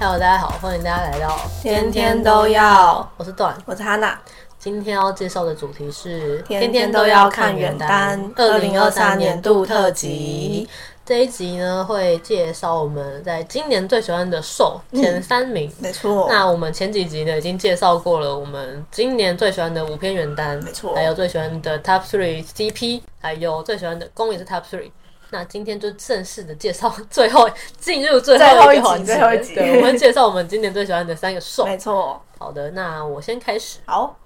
Hello，大家好，欢迎大家来到天天都要。我是段，我是哈娜。今天要介绍的主题是天天都要看原单二零二三年度特辑。这一集呢，会介绍我们在今年最喜欢的受前三名。嗯、没错。那我们前几集呢，已经介绍过了我们今年最喜欢的五篇原单，没错。还有最喜欢的 Top Three CP，还有最喜欢的公也是 Top Three。那今天就正式的介绍最后进入最后一个环节，最后一集。对，我们介绍我们今年最喜欢的三个兽。没错。好的，那我先开始。好，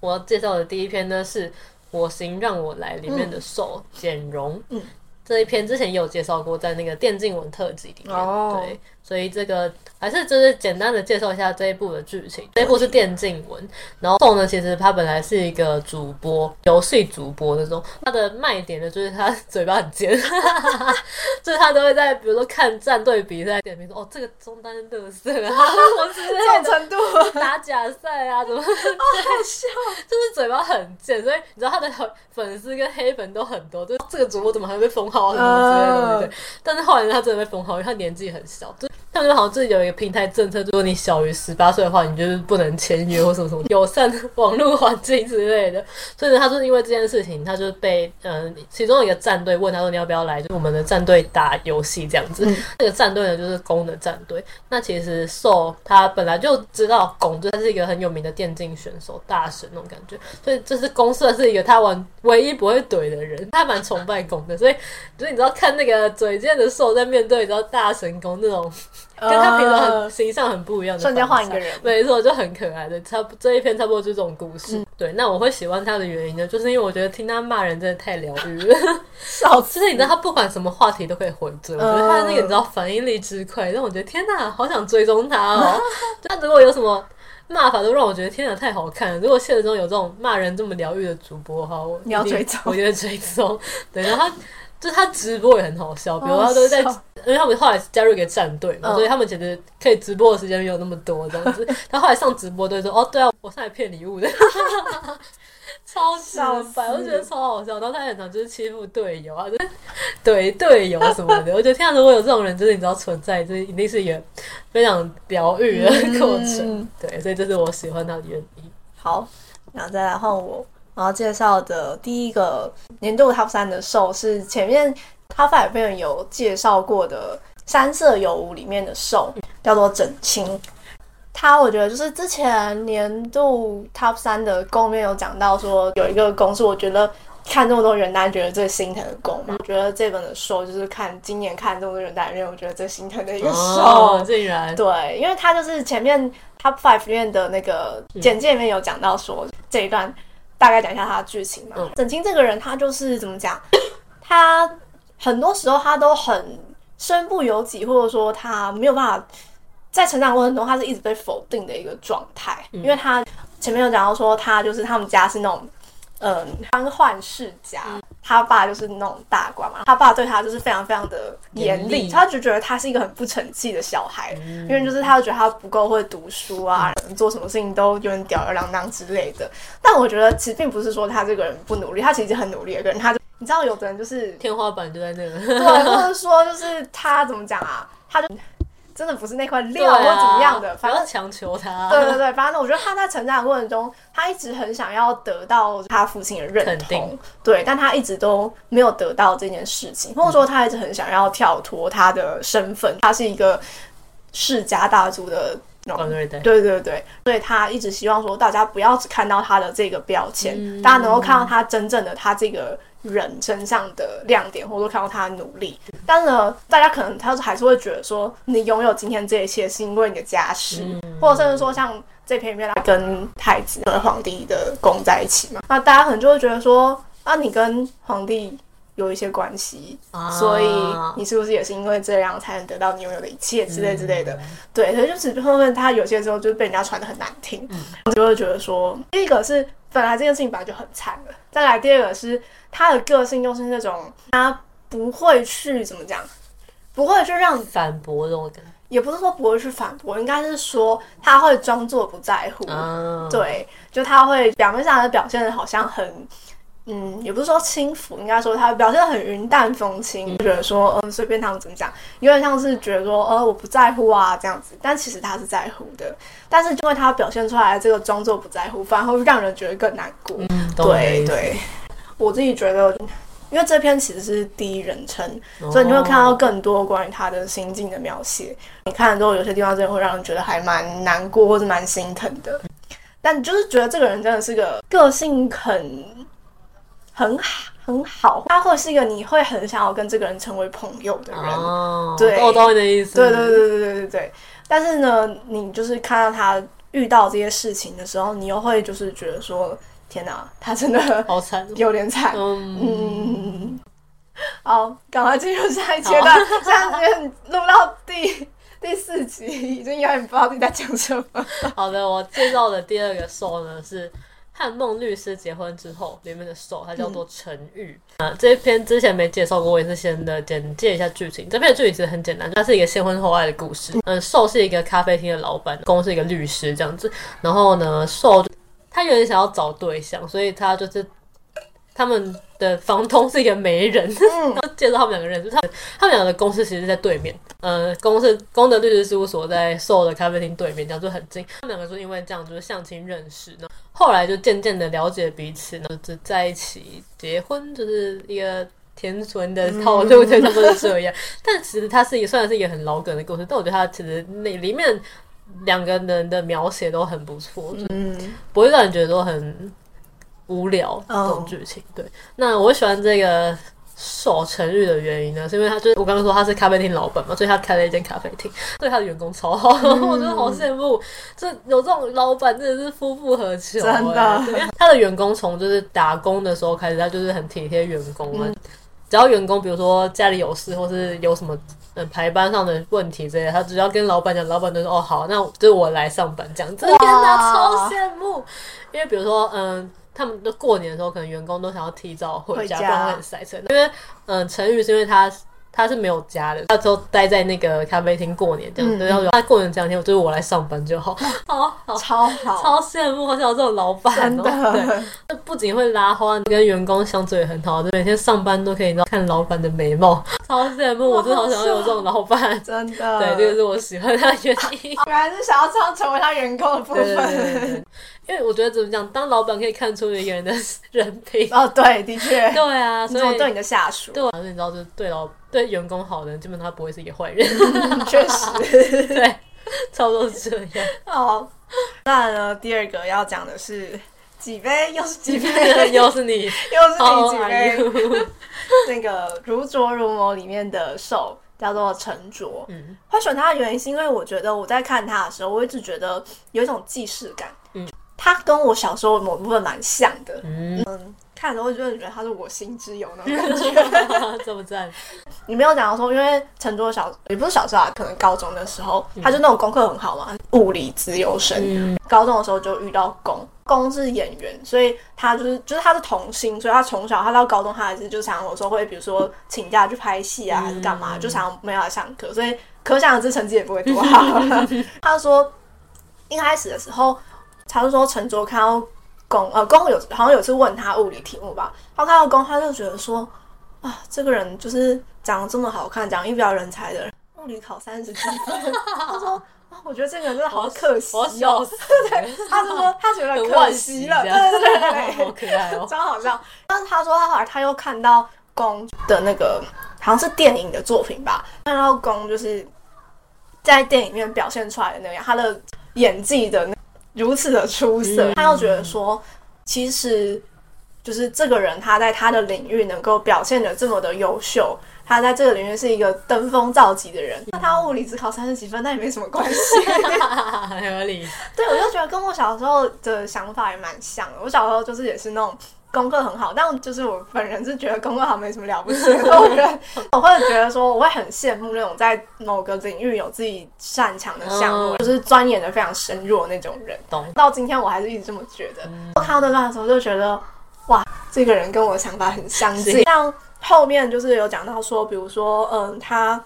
我要介绍的第一篇呢，是《我行让我来》里面的兽简容。嗯。这一篇之前也有介绍过，在那个电竞文特辑里面。Oh. 对，所以这个还是就是简单的介绍一下这一部的剧情。这一部是电竞文，然后宋呢，其实他本来是一个主播，游戏主播那种。他的卖点呢，就是他嘴巴很尖，就是他都会在比如说看战队比赛，点评说哦，这个中单乐色啊，这种程度打假赛啊，怎么，好好笑，就是嘴巴很贱，所以你知道他的粉丝跟黑粉都很多，就是这个主播怎么还会被封号啊？什么之类的，对不对？但是后来他真的被封号，因为他年纪很小。就他们好像自己有一个平台政策，如果你小于十八岁的话，你就是不能签约或什么什么友善网络环境之类的。所以呢，他就是因为这件事情，他就被嗯、呃，其中一个战队问他说：“你要不要来？就我们的战队打游戏这样子。嗯”那个战队呢，就是攻的战队。那其实受他本来就知道攻，就他是一个很有名的电竞选手大神那种感觉。所以就是公社是一个他玩唯一不会怼的人，他蛮崇拜龚的。所以就是你知道看那个嘴贱的兽在面对你知道大神公那种。跟他平常很形象很不一样的，瞬间换一个人，没错，就很可爱的。差不这一篇差不多就是这种故事。嗯、对，那我会喜欢他的原因呢，就是因为我觉得听他骂人真的太疗愈了。少次，就是你知道他不管什么话题都可以回追，我觉得他的那个你知道反应力之快，让我觉得天哪，好想追踪他哦。他如果有什么骂法，都让我觉得天哪，太好看了。如果现实中有这种骂人这么疗愈的主播的话，我你要追踪，我觉得追踪。对，然后他。就他直播也很好笑，比如他都在，哦、因为他们后来加入一个战队嘛，哦、所以他们其实可以直播的时间没有那么多这样子。他后来上直播都说：“哦，对啊，我上来骗礼物的。”超小白，我觉得超好笑。然后他很常就是欺负队友啊，就 是怼队友什么的。我觉得天啊，如果有这种人，就是你知道存在，这一定是一个非常疗愈的过程。嗯、对，所以这是我喜欢他的原因。好，然后再来换我。然后介绍的第一个年度 Top 三的受是前面 Top Five 里面有介绍过的三色有无里面的兽，叫做整青。他我觉得就是之前年度 Top 三的攻里面有讲到说有一个宫是我觉得看这么多原单觉得最心疼的宫嘛。我觉得这本的兽就是看今年看这么多原单里面我觉得最心疼的一个受。哦，竟然对，因为他就是前面 Top Five 里面的那个简介里面有讲到说这一段。大概讲一下他的剧情嘛。嗯、整青这个人，他就是怎么讲？他很多时候他都很身不由己，或者说他没有办法在成长过程中，他是一直被否定的一个状态。嗯、因为他前面有讲到说，他就是他们家是那种。嗯，官宦世家，嗯、他爸就是那种大官嘛，他爸对他就是非常非常的严厉，他就觉得他是一个很不成器的小孩，嗯、因为就是他觉得他不够会读书啊，嗯、做什么事情都有点吊儿郎当之类的。但我觉得其实并不是说他这个人不努力，他其实很努力的人，他就你知道，有的人就是天花板就在那个，对，或者说就是他怎么讲啊，他就。真的不是那块料，或者怎么样的，反正强求他。对对对，反正我觉得他在成长的过程中，他一直很想要得到他父亲的认同，对，但他一直都没有得到这件事情，或者说他一直很想要跳脱他的身份，他是一个世家大族的对对对对对，所以他一直希望说大家不要只看到他的这个标签，嗯、大家能够看到他真正的他这个。人身上的亮点，或者说看到他的努力，但是呢，大家可能他还是会觉得说，你拥有今天这一切是因为你的家世，嗯、或者甚至说像这篇里面他跟太子和皇帝的宫在一起嘛，那大家可能就会觉得说，啊，你跟皇帝有一些关系，啊、所以你是不是也是因为这样才能得到你拥有的一切之类之类的？嗯、对，所以就是后面他有些时候就被人家传的很难听，嗯、就会觉得说，第一个是本来这件事情本来就很惨了，再来第二个是。他的个性就是那种，他不会去怎么讲，不会去让反驳的，我感觉，也不是说不会去反驳，应该是说他会装作不在乎。嗯、对，就他会表面上的表现的好像很嗯，也不是说轻浮，应该说他表现得很云淡风轻，觉得说嗯随便他们怎么讲，有点像是觉得说呃我不在乎啊这样子，但其实他是在乎的，但是因为他表现出来这个装作不在乎，反而会让人觉得更难过。嗯、对对，我自己觉得。因为这篇其实是第一人称，所以你会看到更多关于他的心境的描写。你看了之后，有些地方真的会让人觉得还蛮难过或者蛮心疼的。但你就是觉得这个人真的是个个性很很好很好，他会是一个你会很想要跟这个人成为朋友的人。哦，对，我懂你的意思。对对对对对对对。但是呢，你就是看到他遇到这些事情的时候，你又会就是觉得说。天哪，他真的好惨，有点惨。嗯，嗯，好，赶快进入下一阶段。这样子录到第第四集，已经有点不知道你在讲什么。好的，我介绍的第二个兽呢是和孟律师结婚之后里面的受，他叫做陈玉。啊，这一篇之前没介绍过，我也是先的简介一下剧情。这篇的剧情其实很简单，它是一个先婚后爱的故事。嗯，受是一个咖啡厅的老板，公是一个律师这样子。然后呢，受。他有点想要找对象，所以他就是他们的房东是一个媒人，嗯、然后介绍他们两个认识。他他们两个的公司其实是在对面，呃，公司功德律师事务所在售的咖啡厅对面，这样就很近。他们两个就因为这样就是相亲认识，然后后来就渐渐的了解彼此，然后就在一起结婚，就是一个甜纯的套路，对，差不多是这样。但其实它是一个虽然是一个很老梗的故事，但我觉得它其实那里面。两个人的描写都很不错，嗯，不会让人觉得都很无聊这种剧情。对，那我喜欢这个守成日的原因呢，是因为他就是我刚刚说他是咖啡厅老板嘛，所以他开了一间咖啡厅，对他的员工超好，嗯、我真的好羡慕。这有这种老板真的是夫复何求，真的。他的员工从就是打工的时候开始，他就是很体贴员工嘛。嗯只要员工比如说家里有事，或是有什么嗯排班上的问题之类的，他只要跟老板讲，老板就说哦好，那就是我来上班这样子。天哪，超羡慕！因为比如说嗯，他们都过年的时候，可能员工都想要提早回家，回家不然会很塞车。因为嗯，陈宇是因为他。他是没有家的，他都待在那个咖啡厅过年这样子。然后、嗯、他过年这两天，我就是我来上班就 好，好好超好，超羡慕，好像有这种老板、喔。真的，对，不仅会拉花，跟员工相处也很好，就每天上班都可以看老板的美貌，超羡慕。我真的好想要有这种老板，真的。对，这个是我喜欢他的原因。原来是想要这样成为他员工的部分。对对对对因为我觉得怎么讲，当老板可以看出一个人的人品。哦，对，的确。对啊，所以对你的下属。对，反正你知道，就是对老对员工好的人，基本上他不会是一个坏人。确实，对，差不多是这样。好，那呢，第二个要讲的是几杯，又是几杯，又是你，又是你几杯。那个《如琢如磨》里面的手叫做陈卓。嗯，会选他的原因是因为我觉得我在看他的时候，我一直觉得有一种既视感。嗯。他跟我小时候某部分蛮像的，嗯，嗯，看的时候，就觉得他是我心之友那种感觉，这么赞。你没有讲到说，因为陈卓小也不是小时候啊，可能高中的时候，嗯、他就那种功课很好嘛，物理资优生。嗯、高中的时候就遇到攻，攻是演员，所以他就是就是他是童星，所以他从小他到高中他还是就常常有时候会比如说请假去拍戏啊，还是干嘛，嗯、就常常没有来上课，所以可想而知成绩也不会多好。他说一开始的时候。他就说陈卓看到攻，呃，公有好像有次问他物理题目吧，他看到公，他就觉得说，啊，这个人就是长得这么好看，讲一表人才的人，物理考三十七分。他说，啊，我觉得这个人真的好可惜哦。对，他就说他觉得可惜了，对对对，好可爱哦，超好笑。但是他说他后来他又看到宫的那个好像是电影的作品吧，看到宫就是在电影里面表现出来的那样，他的演技的。如此的出色，他又觉得说，其实就是这个人，他在他的领域能够表现的这么的优秀，他在这个领域是一个登峰造极的人。那他物理只考三十几分，那也没什么关系，很合理。对，我就觉得跟我小时候的想法也蛮像的。我小时候就是也是那种。功课很好，但就是我本人是觉得功课好没什么了不起的。我觉得我会觉得说，我会很羡慕那种在某个领域有自己擅长的项目，嗯、就是钻研的非常深入的那种人。懂。到今天我还是一直这么觉得。嗯、我看到这段的时候就觉得，哇，这个人跟我想法很相近。像后面就是有讲到说，比如说，嗯，他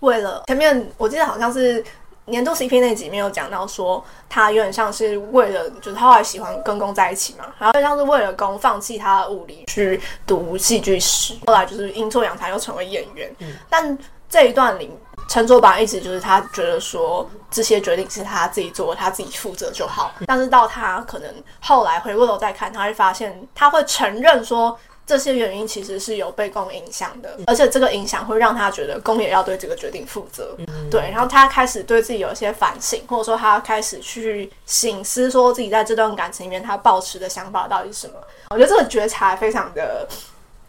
为了前面我记得好像是。年度 CP 那集没有讲到说，他有点像是为了，就是他后来喜欢跟攻在一起嘛，然后就像是为了攻放弃他的物理去读戏剧史，后来就是阴错阳差又成为演员。嗯、但这一段里，陈卓拔一直就是他觉得说这些决定是他自己做，他自己负责就好。嗯、但是到他可能后来回过头再看，他会发现他会承认说。这些原因其实是有被公影响的，而且这个影响会让他觉得公也要对这个决定负责。嗯、对，然后他开始对自己有一些反省，或者说他开始去醒思，说自己在这段感情里面他抱持的想法到底是什么。我觉得这个觉察非常的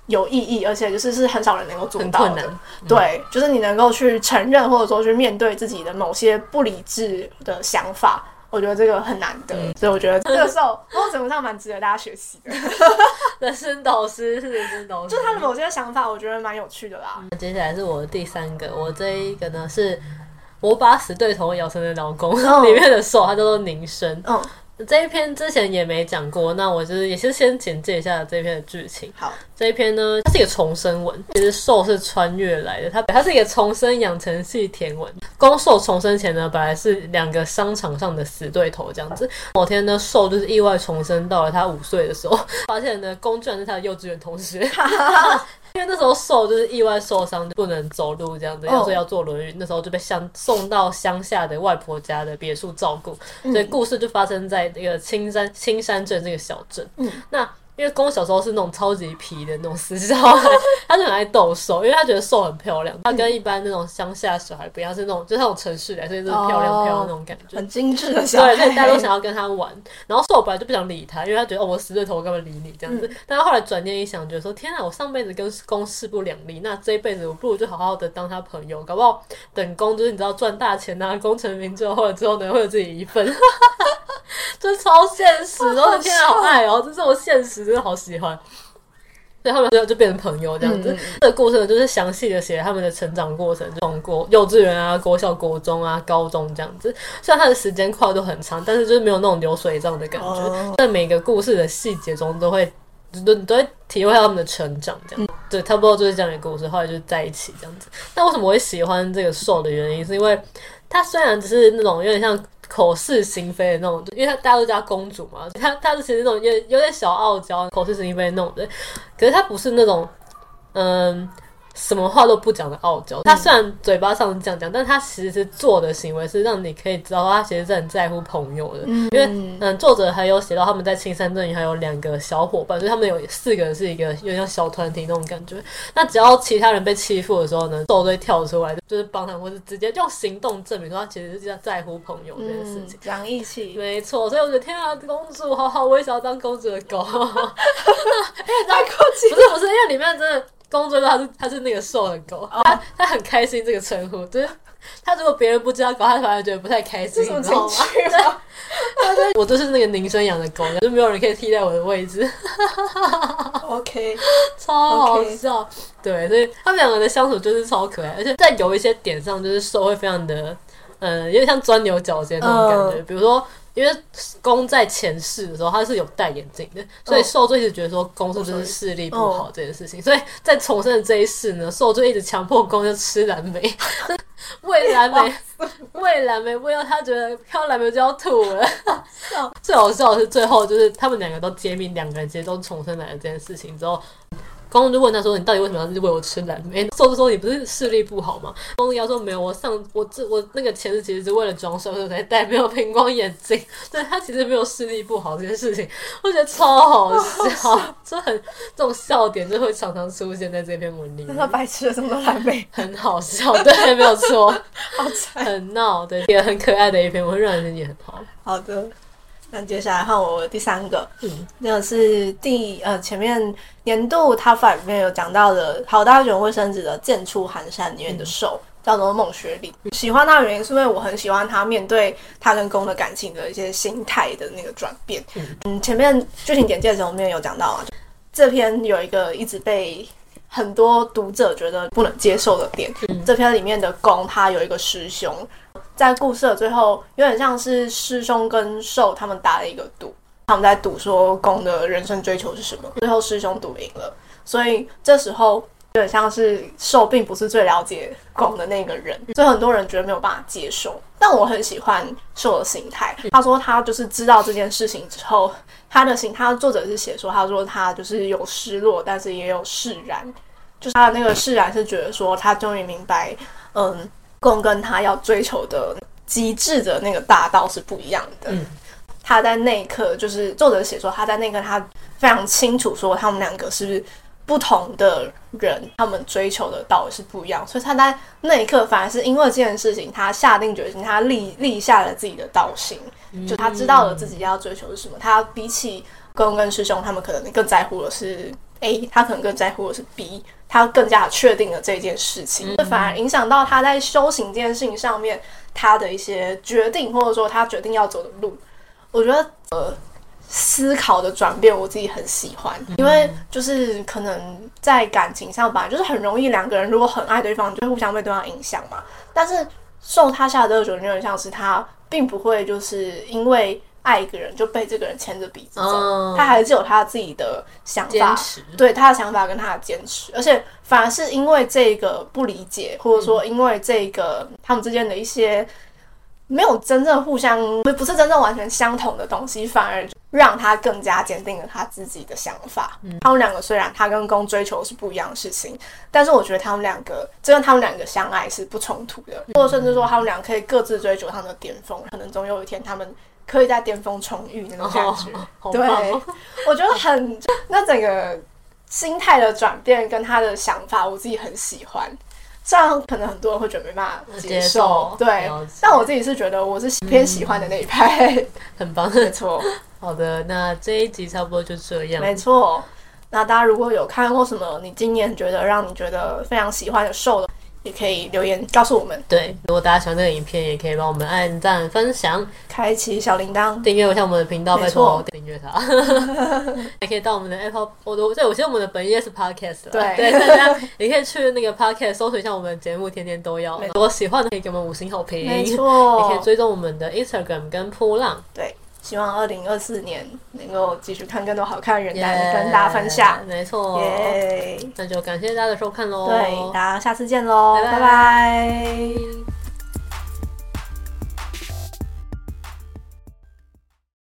有意义，而且就是是很少人能够做到的。嗯、对，就是你能够去承认，或者说去面对自己的某些不理智的想法。我觉得这个很难得，嗯、所以我觉得这个时候某种程度上蛮值得大家学习的。人生导师是人生导师，就他的某些想法，我觉得蛮有趣的啦。嗯、接下来是我的第三个，我这一个呢是《我把死对头咬成的老公》哦、里面的受，他叫做宁生。嗯。这一篇之前也没讲过，那我就是也是先简介一下这一篇的剧情。好，这一篇呢，它是一个重生文，其实受是穿越来的，它它是一个重生养成系甜文。攻受重生前呢，本来是两个商场上的死对头这样子。某天呢，受就是意外重生到了他五岁的时候，发现呢，攻居然是他的幼稚园同学。因为那时候受就是意外受伤，就不能走路这样子，所以要坐轮椅。那时候就被乡送到乡下的外婆家的别墅照顾，所以故事就发生在那个青山青山镇这个小镇。嗯，那。因为公小时候是那种超级皮的那种死小孩，他就很爱逗瘦，因为他觉得瘦很漂亮。他跟一般那种乡下小孩不一样，是那种就是那种城市来，所以就是漂亮漂亮那种感觉，很精致的小孩。对，所以大家都想要跟他玩。然后瘦本来就不想理他，因为他觉得哦，我死对头，我干嘛理你这样子？但他后来转念一想，觉得说天啊，我上辈子跟公势不两立，那这一辈子我不如就好好的当他朋友，搞不好等公就是你知道赚大钱啊，功成名就，或者之后呢会有自己一份。这 超现实，我的天啊，好爱哦！这是我现实，真的好喜欢。所以他们最后就变成朋友这样子。嗯、这个故事呢，就是详细的写他们的成长过程，就从国幼稚园啊、国小、国中啊、高中这样子。虽然他的时间跨度很长，但是就是没有那种流水账的感觉。在、哦、每个故事的细节中，都会都都会体会到他们的成长这样。嗯、对，差不多就是这样的故事。后来就在一起这样子。那为什么我会喜欢这个受的原因，是因为他虽然只是那种有点像。口是心非的那种，因为她大家都叫公主嘛，她她是其实那种有有点小傲娇、口是心非那种的，可是她不是那种，嗯。什么话都不讲的傲娇，他虽然嘴巴上是这样讲，但他其实做的行为是让你可以知道他其实是很在乎朋友的。嗯、因为嗯，作者还有写到他们在青山镇里还有两个小伙伴，所以他们有四个人是一个有点像小团体那种感觉。那只要其他人被欺负的时候呢，受就会跳出来，就是帮他们，或是直接用行动证明说他其实是在在乎朋友这件事情，讲义气。没错，所以我觉得天啊，公主好好，我也想要当公主的狗。哎，太客气，不是不是，因为里面真的。公主他是他是那个瘦的狗，他他很开心这个称呼，就是他如果别人不知道狗，他反而觉得不太开心，你知道吗？我就是那个宁生养的狗，就没有人可以替代我的位置。OK，超好笑，对，所以他们两个人的相处就是超可爱，而且在有一些点上，就是瘦会非常的，嗯，有点像钻牛角尖那种感觉，比如说。因为攻在前世的时候，他是有戴眼镜的，所以受罪一直觉得说攻是不是视力不好这件事情。所以在重生的这一世呢，受就一直强迫攻就吃蓝莓，喂蓝莓，喂蓝莓，喂到他觉得看到蓝莓就要吐了。最好笑的是最后就是他们两个都揭秘，两个人其实都重生来了这件事情之后。公就问他说：“你到底为什么要喂我吃蓝莓？”瘦子说：“你不是视力不好吗？”公要说：“没有，我上我这我那个前世其实是为了装瘦，所以才戴没有平光眼镜。对，他其实没有视力不好这件事情，我觉得超好笑，就很这种笑点就会常常出现在这篇文里面。他白吃了这么多蓝莓，很好笑，对，没有错，好惨，很闹，对，也很可爱的一篇，我会让人心情很好。好的。那接下来换我第三个，嗯，那个是第呃前面年度 Top Five 里面有讲到的好大卷卫生纸的剑出寒山里面的受，嗯、叫做孟学礼。喜欢他的原因是因为我很喜欢他面对他跟公的感情的一些心态的那个转变。嗯，前面剧情简介的时候，我们有讲到啊，这篇有一个一直被很多读者觉得不能接受的点。嗯、这篇里面的公他有一个师兄。在故事的最后，有点像是师兄跟兽他们打了一个赌，他们在赌说公的人生追求是什么。最后师兄赌赢了，所以这时候很像是受并不是最了解攻的那个人，所以很多人觉得没有办法接受。但我很喜欢受的心态。他说他就是知道这件事情之后，他的心，他作者是写说，他说他就是有失落，但是也有释然。就是他的那个释然是觉得说，他终于明白，嗯，共跟他要追求的极致的那个大道是不一样的。嗯他在那一刻，就是作者写说，他在那一刻，他非常清楚说，他们两个是不同的人，他们追求的道是不一样，所以他在那一刻，反而是因为这件事情，他下定决心，他立立下了自己的道心，就他知道了自己要追求的是什么。他比起攻跟师兄，他们可能更在乎的是 A，他可能更在乎的是 B，他更加确定了这件事情，就反而影响到他在修行这件事情上面，他的一些决定，或者说他决定要走的路。我觉得呃，思考的转变我自己很喜欢，因为就是可能在感情上吧，就是很容易两个人如果很爱对方，就会互相被对方影响嘛。但是受他下的这个有点像是他并不会就是因为爱一个人就被这个人牵着鼻子走，哦、他还是有他自己的想法，对他的想法跟他的坚持，而且反而是因为这个不理解，或者说因为这个他们之间的一些。没有真正互相，不不是真正完全相同的东西，反而让他更加坚定了他自己的想法。嗯，他们两个虽然他跟攻追求是不一样的事情，但是我觉得他们两个，真的他们两个相爱是不冲突的，嗯、或者甚至说他们两个可以各自追求他们的巅峰，可能总有一天他们可以在巅峰重遇那种感觉。哦、对，我觉得很那整个心态的转变跟他的想法，我自己很喜欢。虽然可能很多人会觉得没办法接受，接受对，但我自己是觉得我是偏喜欢的那一派，嗯、很棒，没错。好的，那这一集差不多就这样。没错，那大家如果有看过什么你今年觉得让你觉得非常喜欢的瘦的。也可以留言告诉我们。对，如果大家喜欢这个影片，也可以帮我们按赞、分享、开启小铃铛、订阅一下我们的频道，拜托订阅它。也可以到我们的 Apple，我都对我觉得我们的本页是 Podcast，对对，大家也可以去那个 Podcast 搜索一下我们的节目，天天都要。如果喜欢的可以给我们五星好评，没错，也可以追踪我们的 Instagram 跟波浪。对。希望二零二四年能够继续看更多好看的人跟大家分享。没错，耶！那就感谢大家的收看喽。对，大家下次见喽，拜拜。